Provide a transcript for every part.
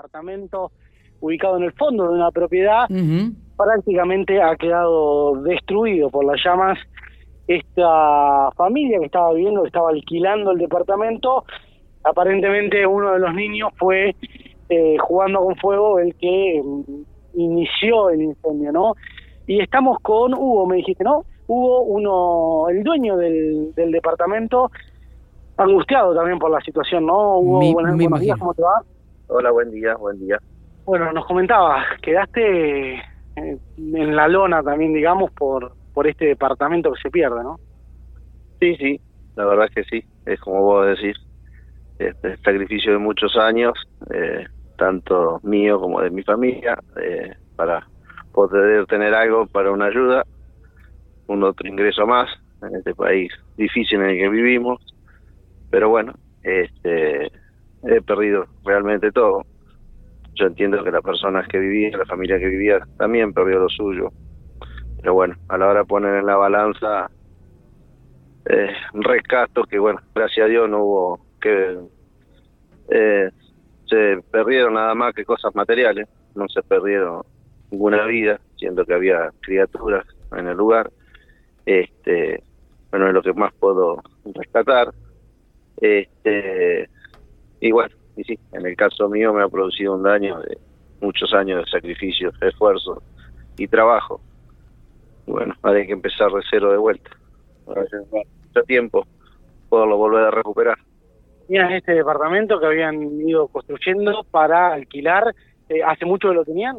departamento ubicado en el fondo de una propiedad, prácticamente ha quedado destruido por las llamas. Esta familia que estaba viviendo, que estaba alquilando el departamento, aparentemente uno de los niños fue eh, jugando con fuego el que mm, inició el incendio, ¿no? Y estamos con Hugo, me dijiste, ¿no? Hugo, uno, el dueño del, del departamento, angustiado también por la situación, ¿no? Hugo, buenos, días, ¿cómo te va? Hola, buen día, buen día. Bueno, nos comentabas, quedaste eh, en la lona también, digamos, por, por este departamento que se pierde, ¿no? Sí, sí, la verdad es que sí, es como vos decís, este sacrificio de muchos años, eh, tanto mío como de mi familia, eh, para poder tener algo para una ayuda, un otro ingreso más en este país difícil en el que vivimos, pero bueno, este he perdido realmente todo yo entiendo que las personas que vivían, la familia que vivía, también perdió lo suyo. Pero bueno, a la hora de poner en la balanza eh, rescato que, bueno, gracias a Dios no hubo que... Eh, se perdieron nada más que cosas materiales, no se perdieron ninguna vida, siendo que había criaturas en el lugar. Este, bueno, es lo que más puedo rescatar. Este, y bueno, y sí, en el caso mío me ha producido un daño de muchos años de sacrificio, esfuerzo y trabajo. bueno, hay que empezar de cero de vuelta. Mucho tiempo poderlo volver a recuperar. Tenían este departamento que habían ido construyendo para alquilar. Eh, ¿Hace mucho que lo tenían?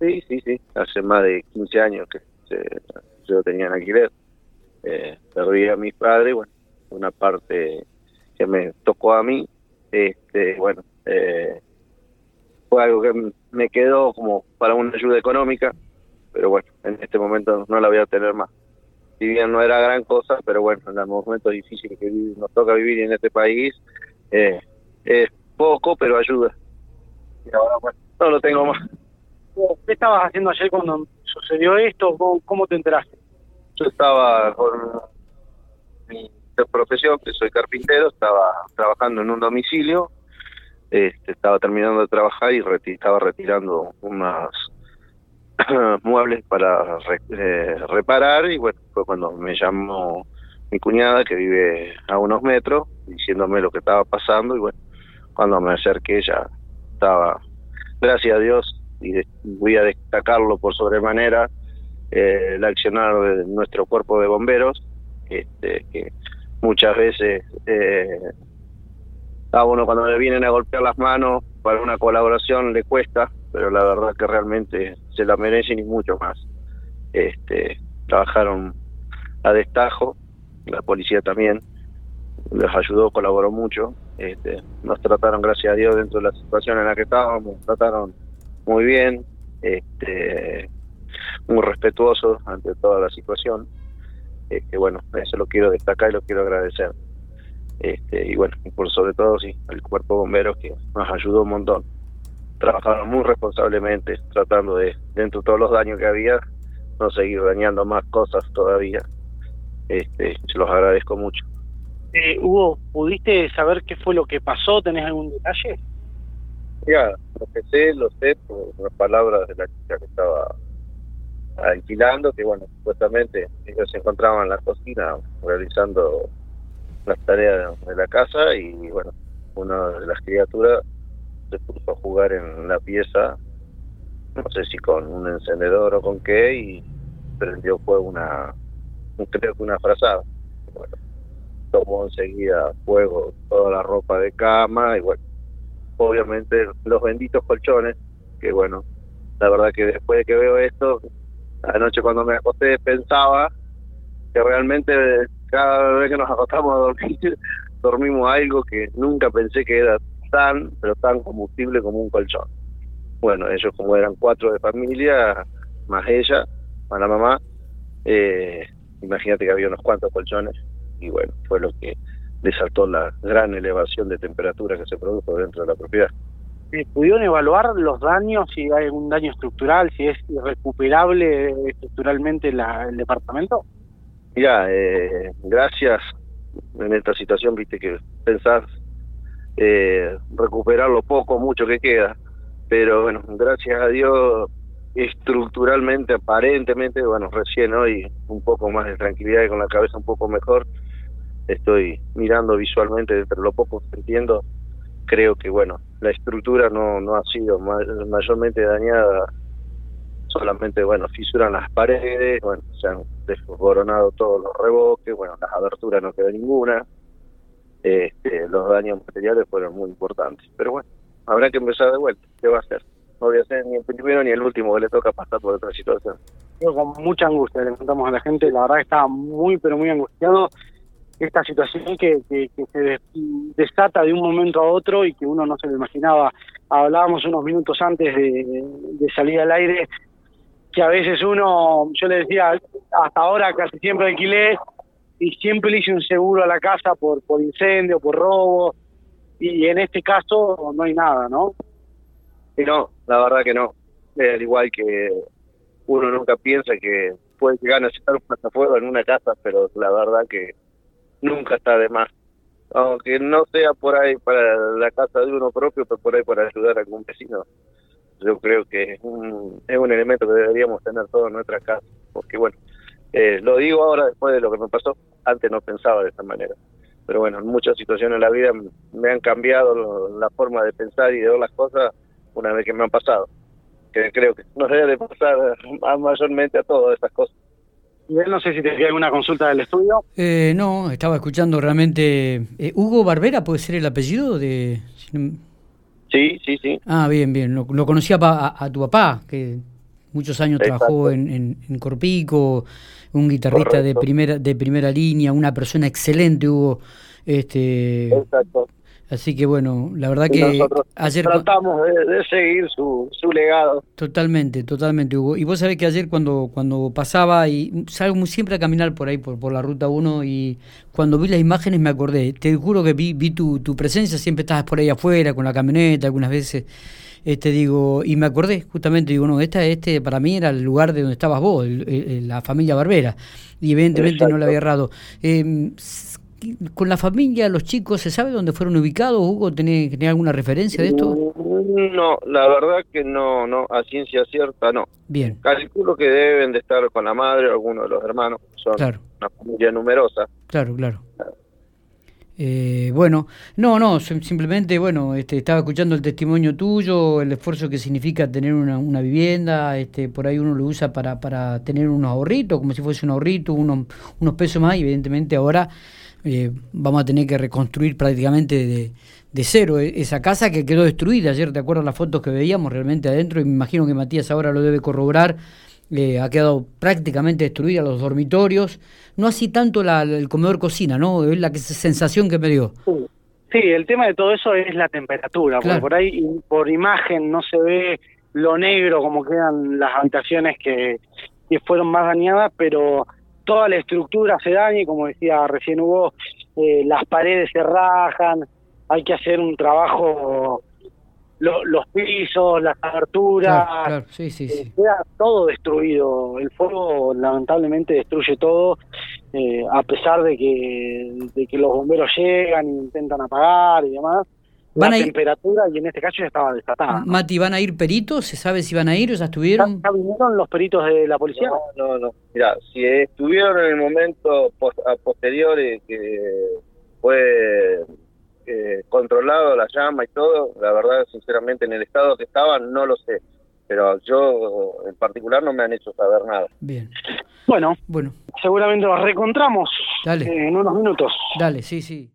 Sí, sí, sí. Hace más de 15 años que se, lo tenían alquiler. Eh, perdí a mis padres, bueno, una parte que me tocó a mí este, bueno, eh, fue algo que me quedó como para una ayuda económica, pero bueno, en este momento no la voy a tener más. Si bien no era gran cosa, pero bueno, en los momentos difíciles que nos toca vivir en este país, eh, es poco, pero ayuda. Y ahora, bueno, no lo tengo más. ¿Qué estabas haciendo ayer cuando sucedió esto? ¿Cómo, te enteraste? Yo estaba con mi de profesión, que soy carpintero, estaba trabajando en un domicilio, este, estaba terminando de trabajar y estaba retirando unos muebles para eh, reparar y bueno, fue cuando me llamó mi cuñada que vive a unos metros diciéndome lo que estaba pasando y bueno, cuando me acerqué ya estaba, gracias a Dios, y voy a destacarlo por sobremanera, eh, el accionar de nuestro cuerpo de bomberos, este, que muchas veces eh, a uno cuando le vienen a golpear las manos para una colaboración le cuesta, pero la verdad que realmente se la merecen y mucho más. Este, trabajaron a destajo, la policía también les ayudó, colaboró mucho, este, nos trataron gracias a Dios dentro de la situación en la que estábamos, trataron muy bien, este, muy respetuosos ante toda la situación que bueno, eso lo quiero destacar y lo quiero agradecer. Este, y bueno, por sobre todo sí, el cuerpo de bomberos que nos ayudó un montón. Trabajaron muy responsablemente, tratando de, dentro de todos los daños que había, no seguir dañando más cosas todavía. Este, se los agradezco mucho. Eh, Hugo, ¿pudiste saber qué fue lo que pasó? ¿Tenés algún detalle? Ya, lo que sé, lo sé por las palabras de la chica que estaba alquilando, que bueno, supuestamente ellos se encontraban en la cocina realizando las tareas de la casa y bueno, una de las criaturas se puso a jugar en la pieza, no sé si con un encendedor o con qué, y prendió fue una, creo que una frazada. Bueno, tomó enseguida fuego toda la ropa de cama y bueno, obviamente los benditos colchones, que bueno, la verdad que después de que veo esto, Anoche cuando me acosté pensaba que realmente cada vez que nos acostamos a dormir, dormimos algo que nunca pensé que era tan, pero tan combustible como un colchón. Bueno, ellos como eran cuatro de familia, más ella, más la mamá, eh, imagínate que había unos cuantos colchones y bueno, fue lo que desató la gran elevación de temperatura que se produjo dentro de la propiedad. ¿Pudieron evaluar los daños, si hay algún daño estructural, si es irrecuperable estructuralmente el departamento? Mira, eh, gracias en esta situación, viste que pensás eh, recuperar lo poco, mucho que queda. pero bueno, gracias a Dios estructuralmente, aparentemente, bueno, recién hoy un poco más de tranquilidad y con la cabeza un poco mejor, estoy mirando visualmente, entre lo poco que entiendo, creo que bueno, la estructura no, no ha sido mayormente dañada, solamente bueno, fisuran las paredes, bueno, se han desboronado todos los revoques, bueno, las aberturas no quedó ninguna, este, los daños materiales fueron muy importantes, pero bueno, habrá que empezar de vuelta, ¿qué va a hacer? No voy a ser ni el primero ni el último que le toca pasar por otra situación. Con mucha angustia le contamos a la gente, la verdad estaba muy, pero muy angustiado esta situación que, que, se desata de un momento a otro y que uno no se lo imaginaba. Hablábamos unos minutos antes de, salir al aire que a veces uno, yo le decía, hasta ahora casi siempre alquilé y siempre le hice un seguro a la casa por, por incendio, por robo, y en este caso no hay nada, ¿no? Y no, la verdad que no. Al igual que uno nunca piensa que puede llegar a necesitar un pasafuego en una casa, pero la verdad que nunca está de más. Aunque no sea por ahí para la casa de uno propio, pero por ahí para ayudar a algún vecino. Yo creo que es un, es un elemento que deberíamos tener todos en nuestra casa. Porque bueno, eh, lo digo ahora después de lo que me pasó, antes no pensaba de esta manera. Pero bueno, en muchas situaciones en la vida me han cambiado la forma de pensar y de ver las cosas una vez que me han pasado. Que creo que nos debe de pasar mayormente a todas estas cosas no sé si te alguna consulta del estudio. Eh, no, estaba escuchando realmente. Eh, ¿Hugo Barbera puede ser el apellido de.? Sí, sí, sí. Ah, bien, bien. Lo, conocía a, tu papá, que muchos años trabajó en, en, Corpico, un guitarrista de primera, de primera línea, una persona excelente, Hugo. Este, Exacto. Así que bueno, la verdad que ayer tratamos de, seguir su, su, legado. Totalmente, totalmente, Hugo. Y vos sabés que ayer cuando cuando pasaba y salgo siempre a caminar por ahí por, por la ruta 1 y cuando vi las imágenes me acordé. Te juro que vi, vi tu, tu presencia, siempre estabas por ahí afuera con la camioneta algunas veces. Este digo, y me acordé justamente, digo, no, esta, este para mí era el lugar de donde estabas vos, la familia Barbera, y evidentemente no le había errado. Eh, con la familia, los chicos, ¿se sabe dónde fueron ubicados? Hugo, ¿tenés, alguna referencia de esto? Mm, no, la verdad que no, no, a ciencia cierta no. Bien. Calculo que deben de estar con la madre o alguno de los hermanos, son una familia numerosa. Claro, claro. Eh, bueno, no, no, simplemente, bueno, este, estaba escuchando el testimonio tuyo, el esfuerzo que significa tener una, una vivienda, este, por ahí uno lo usa para, para tener unos ahorritos, como si fuese un ahorrito, unos, unos pesos más, y evidentemente ahora eh, vamos a tener que reconstruir prácticamente de, de, cero e, esa casa que quedó destruida. Ayer te acuerdas las fotos que veíamos realmente adentro y me imagino que Matías ahora lo debe corroborar. Eh, ha quedado prácticamente destruida los dormitorios, no así tanto la, el comedor cocina, ¿no? Es la sensación que me dio. Sí, el tema de todo eso es la temperatura, porque por ahí por imagen no se ve lo negro como quedan las habitaciones que, que fueron más dañadas, pero toda la estructura se daña y como decía recién Hugo, eh, las paredes se rajan, hay que hacer un trabajo, los pisos, las aberturas, sí, sí, sí. queda todo destruido. El fuego lamentablemente destruye todo, eh, a pesar de que, de que los bomberos llegan e intentan apagar y demás la temperatura y en este caso ya estaba desatada. Mati, ¿van a ir peritos? ¿Se sabe si van a ir o ya estuvieron? ¿Ya, vinieron los peritos de la policía? No, no, no. Mira, si estuvieron en el momento posterior que fue eh, controlado la llama y todo, la verdad, sinceramente, en el estado que estaban, no lo sé. Pero yo en particular no me han hecho saber nada. Bien. Bueno, bueno. seguramente nos reencontramos en unos minutos. Dale, sí, sí.